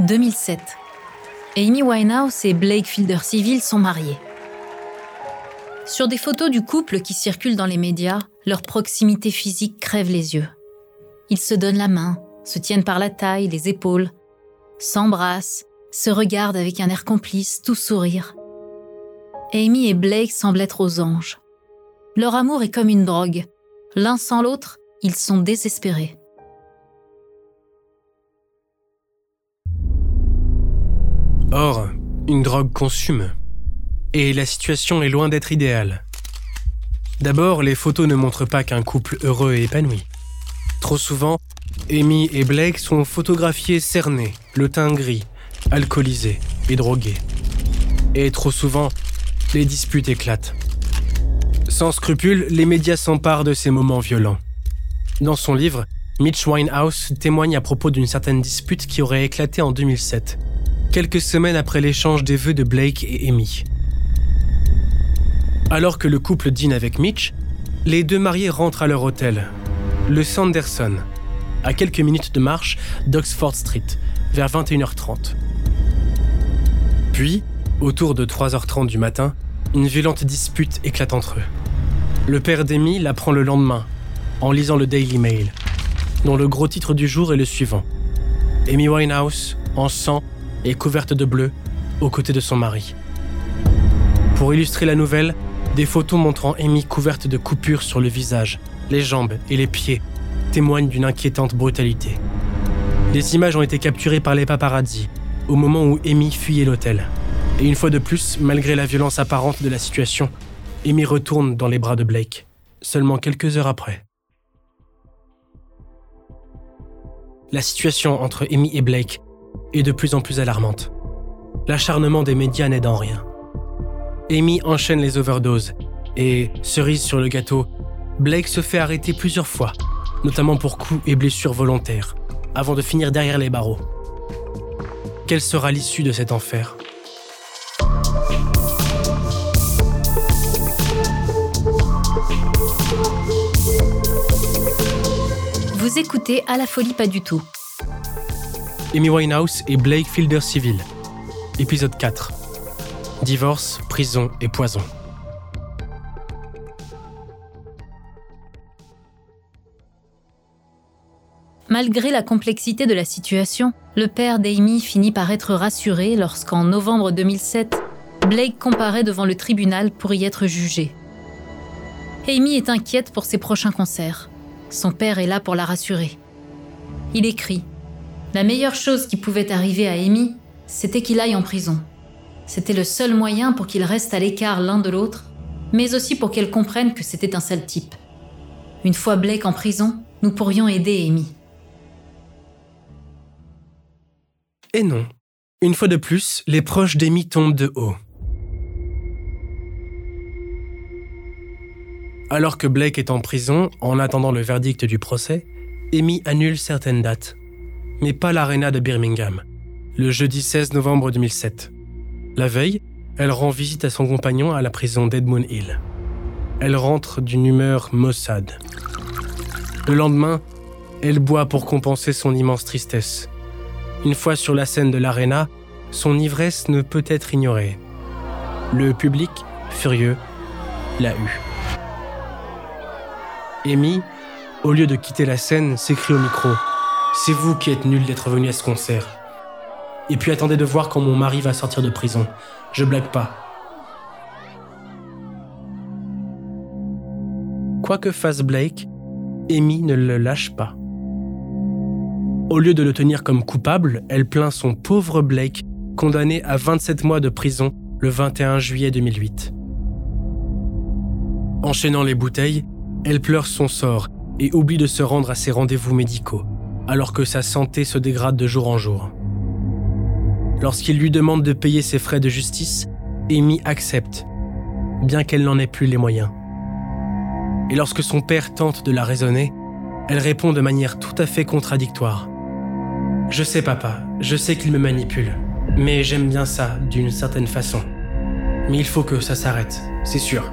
2007. Amy Winehouse et Blake Fielder Civil sont mariés. Sur des photos du couple qui circulent dans les médias, leur proximité physique crève les yeux. Ils se donnent la main, se tiennent par la taille, les épaules, s'embrassent, se regardent avec un air complice, tout sourire. Amy et Blake semblent être aux anges. Leur amour est comme une drogue. L'un sans l'autre, ils sont désespérés. Or, une drogue consume. Et la situation est loin d'être idéale. D'abord, les photos ne montrent pas qu'un couple heureux et épanoui. Trop souvent, Amy et Blake sont photographiés cernés, le teint gris, alcoolisés et drogués. Et trop souvent, les disputes éclatent. Sans scrupule, les médias s'emparent de ces moments violents. Dans son livre, Mitch Winehouse témoigne à propos d'une certaine dispute qui aurait éclaté en 2007 quelques semaines après l'échange des vœux de Blake et Amy. Alors que le couple dîne avec Mitch, les deux mariés rentrent à leur hôtel, le Sanderson, à quelques minutes de marche d'Oxford Street, vers 21h30. Puis, autour de 3h30 du matin, une violente dispute éclate entre eux. Le père d'Amy l'apprend le lendemain, en lisant le Daily Mail, dont le gros titre du jour est le suivant. Amy Winehouse, en sang, et couverte de bleu, aux côtés de son mari. Pour illustrer la nouvelle, des photos montrant Amy couverte de coupures sur le visage, les jambes et les pieds témoignent d'une inquiétante brutalité. Les images ont été capturées par les paparazzi au moment où Amy fuyait l'hôtel. Et une fois de plus, malgré la violence apparente de la situation, Amy retourne dans les bras de Blake, seulement quelques heures après. La situation entre Amy et Blake est de plus en plus alarmante. L'acharnement des médias n'aide en rien. Amy enchaîne les overdoses et, cerise sur le gâteau, Blake se fait arrêter plusieurs fois, notamment pour coups et blessures volontaires, avant de finir derrière les barreaux. Quelle sera l'issue de cet enfer? Vous écoutez À la folie pas du tout, Amy Winehouse et Blake Fielder Civil. Épisode 4. Divorce, prison et poison. Malgré la complexité de la situation, le père d'Amy finit par être rassuré lorsqu'en novembre 2007, Blake comparaît devant le tribunal pour y être jugé. Amy est inquiète pour ses prochains concerts. Son père est là pour la rassurer. Il écrit la meilleure chose qui pouvait arriver à Amy, c'était qu'il aille en prison. C'était le seul moyen pour qu'ils restent à l'écart l'un de l'autre, mais aussi pour qu'elle comprenne que c'était un sale type. Une fois Blake en prison, nous pourrions aider Amy. Et non. Une fois de plus, les proches d'Amy tombent de haut. Alors que Blake est en prison, en attendant le verdict du procès, Amy annule certaines dates mais pas l'Arena de Birmingham, le jeudi 16 novembre 2007. La veille, elle rend visite à son compagnon à la prison d'Edmund Hill. Elle rentre d'une humeur maussade. Le lendemain, elle boit pour compenser son immense tristesse. Une fois sur la scène de l'Arena, son ivresse ne peut être ignorée. Le public, furieux, l'a eu. Amy, au lieu de quitter la scène, s'écrie au micro c'est vous qui êtes nul d'être venu à ce concert. Et puis attendez de voir quand mon mari va sortir de prison. Je blague pas. Quoi que fasse Blake, Amy ne le lâche pas. Au lieu de le tenir comme coupable, elle plaint son pauvre Blake, condamné à 27 mois de prison le 21 juillet 2008. Enchaînant les bouteilles, elle pleure son sort et oublie de se rendre à ses rendez-vous médicaux alors que sa santé se dégrade de jour en jour. Lorsqu'il lui demande de payer ses frais de justice, Amy accepte, bien qu'elle n'en ait plus les moyens. Et lorsque son père tente de la raisonner, elle répond de manière tout à fait contradictoire. Je sais papa, je sais qu'il me manipule, mais j'aime bien ça d'une certaine façon. Mais il faut que ça s'arrête, c'est sûr.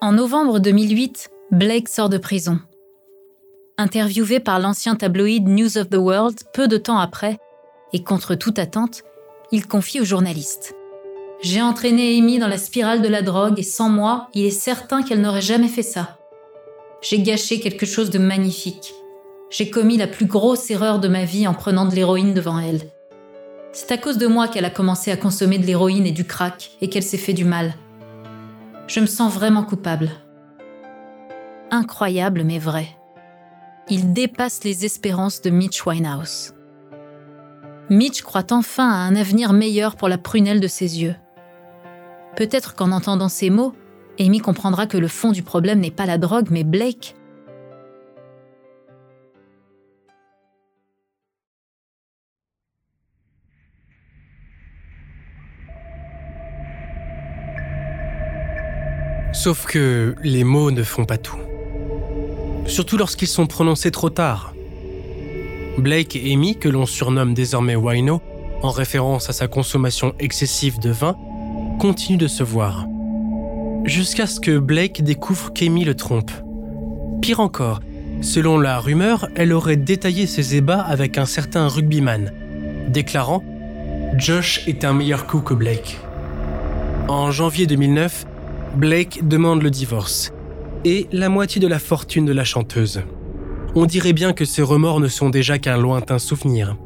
En novembre 2008, Blake sort de prison. Interviewé par l'ancien tabloïd News of the World peu de temps après, et contre toute attente, il confie aux journalistes. J'ai entraîné Amy dans la spirale de la drogue et sans moi, il est certain qu'elle n'aurait jamais fait ça. J'ai gâché quelque chose de magnifique. J'ai commis la plus grosse erreur de ma vie en prenant de l'héroïne devant elle. C'est à cause de moi qu'elle a commencé à consommer de l'héroïne et du crack et qu'elle s'est fait du mal je me sens vraiment coupable. Incroyable mais vrai. Il dépasse les espérances de Mitch Winehouse. Mitch croit enfin à un avenir meilleur pour la prunelle de ses yeux. Peut-être qu'en entendant ces mots, Amy comprendra que le fond du problème n'est pas la drogue mais Blake. Sauf que les mots ne font pas tout. Surtout lorsqu'ils sont prononcés trop tard. Blake et Amy, que l'on surnomme désormais Wino, en référence à sa consommation excessive de vin, continuent de se voir. Jusqu'à ce que Blake découvre qu'Amy le trompe. Pire encore, selon la rumeur, elle aurait détaillé ses ébats avec un certain rugbyman, déclarant Josh est un meilleur coup que Blake. En janvier 2009, Blake demande le divorce et la moitié de la fortune de la chanteuse. On dirait bien que ses remords ne sont déjà qu'un lointain souvenir.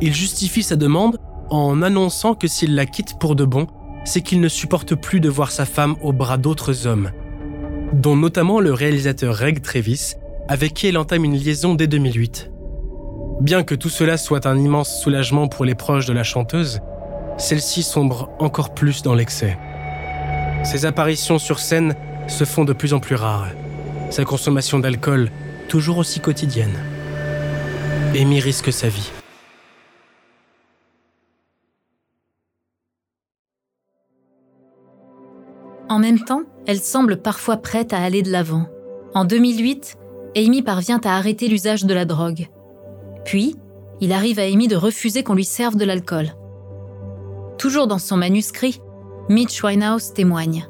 Il justifie sa demande en annonçant que s'il la quitte pour de bon, c'est qu'il ne supporte plus de voir sa femme au bras d'autres hommes, dont notamment le réalisateur Reg Travis, avec qui elle entame une liaison dès 2008. Bien que tout cela soit un immense soulagement pour les proches de la chanteuse, celle-ci sombre encore plus dans l'excès. Ses apparitions sur scène se font de plus en plus rares. Sa consommation d'alcool toujours aussi quotidienne. Amy risque sa vie. En même temps, elle semble parfois prête à aller de l'avant. En 2008, Amy parvient à arrêter l'usage de la drogue. Puis, il arrive à Amy de refuser qu'on lui serve de l'alcool. Toujours dans son manuscrit, Mitch Winehouse témoigne.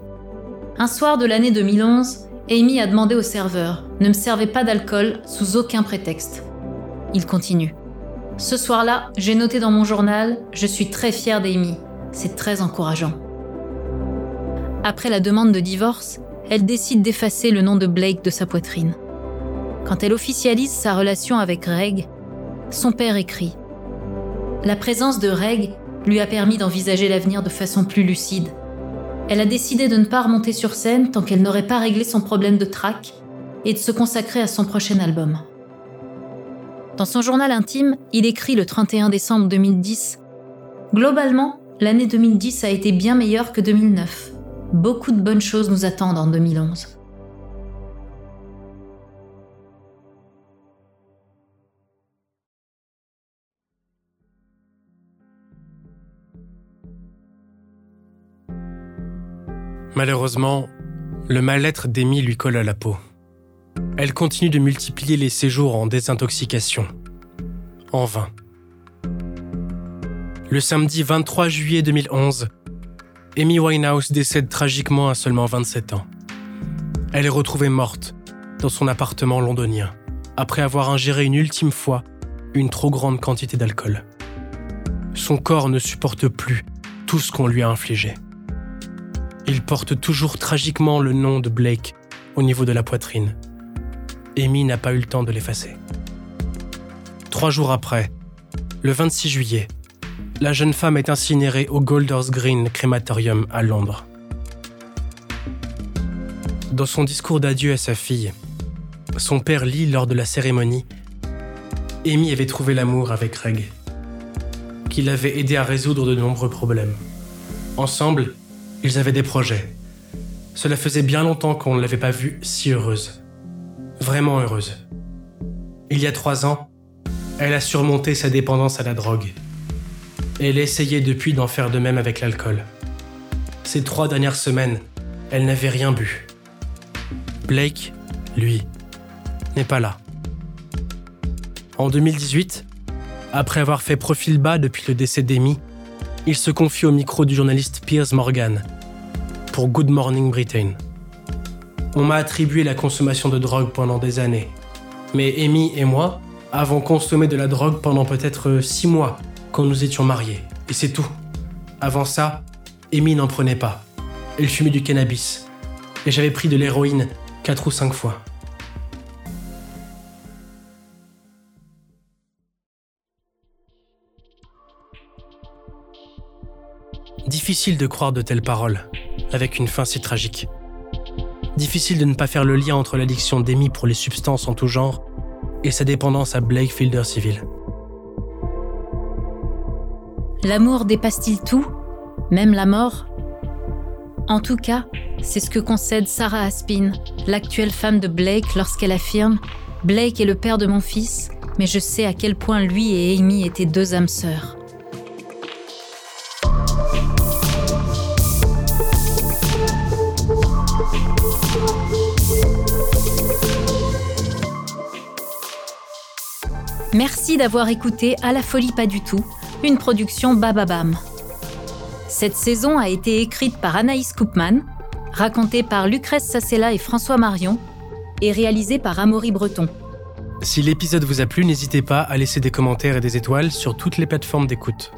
Un soir de l'année 2011, Amy a demandé au serveur Ne me servez pas d'alcool sous aucun prétexte. Il continue. Ce soir-là, j'ai noté dans mon journal Je suis très fier d'Amy. C'est très encourageant. Après la demande de divorce, elle décide d'effacer le nom de Blake de sa poitrine. Quand elle officialise sa relation avec Reg, son père écrit La présence de Reg lui a permis d'envisager l'avenir de façon plus lucide. Elle a décidé de ne pas remonter sur scène tant qu'elle n'aurait pas réglé son problème de trac et de se consacrer à son prochain album. Dans son journal intime, il écrit le 31 décembre 2010 Globalement, l'année 2010 a été bien meilleure que 2009. Beaucoup de bonnes choses nous attendent en 2011. Malheureusement, le mal-être d'Amy lui colle à la peau. Elle continue de multiplier les séjours en désintoxication. En vain. Le samedi 23 juillet 2011, Amy Winehouse décède tragiquement à seulement 27 ans. Elle est retrouvée morte dans son appartement londonien, après avoir ingéré une ultime fois une trop grande quantité d'alcool. Son corps ne supporte plus tout ce qu'on lui a infligé. Il porte toujours tragiquement le nom de Blake au niveau de la poitrine. Amy n'a pas eu le temps de l'effacer. Trois jours après, le 26 juillet, la jeune femme est incinérée au Golders Green Crematorium à Londres. Dans son discours d'adieu à sa fille, son père lit lors de la cérémonie Amy avait trouvé l'amour avec Reg, qui l'avait aidé à résoudre de nombreux problèmes. Ensemble, ils avaient des projets. Cela faisait bien longtemps qu'on ne l'avait pas vue si heureuse. Vraiment heureuse. il y a trois ans, elle a surmonté sa dépendance à la drogue. Elle essayait depuis d'en faire de même avec l'alcool. Ces trois dernières semaines, elle n'avait rien bu. Blake, lui, n'est pas là. En 2018, après avoir fait profil bas depuis le décès d'Amy, il se confie au micro du journaliste Piers Morgan pour Good Morning Britain. On m'a attribué la consommation de drogue pendant des années. Mais Amy et moi avons consommé de la drogue pendant peut-être six mois quand nous étions mariés. Et c'est tout. Avant ça, Amy n'en prenait pas. Elle fumait du cannabis. Et j'avais pris de l'héroïne quatre ou cinq fois. Difficile de croire de telles paroles, avec une fin si tragique. Difficile de ne pas faire le lien entre l'addiction d'Amy pour les substances en tout genre et sa dépendance à Blake Fielder Civil. L'amour dépasse-t-il tout? Même la mort? En tout cas, c'est ce que concède Sarah Aspin, l'actuelle femme de Blake, lorsqu'elle affirme Blake est le père de mon fils, mais je sais à quel point lui et Amy étaient deux âmes sœurs. Merci d'avoir écouté À la folie pas du tout, une production Bababam. Cette saison a été écrite par Anaïs Koopman, racontée par Lucrèce Sassella et François Marion, et réalisée par Amaury Breton. Si l'épisode vous a plu, n'hésitez pas à laisser des commentaires et des étoiles sur toutes les plateformes d'écoute.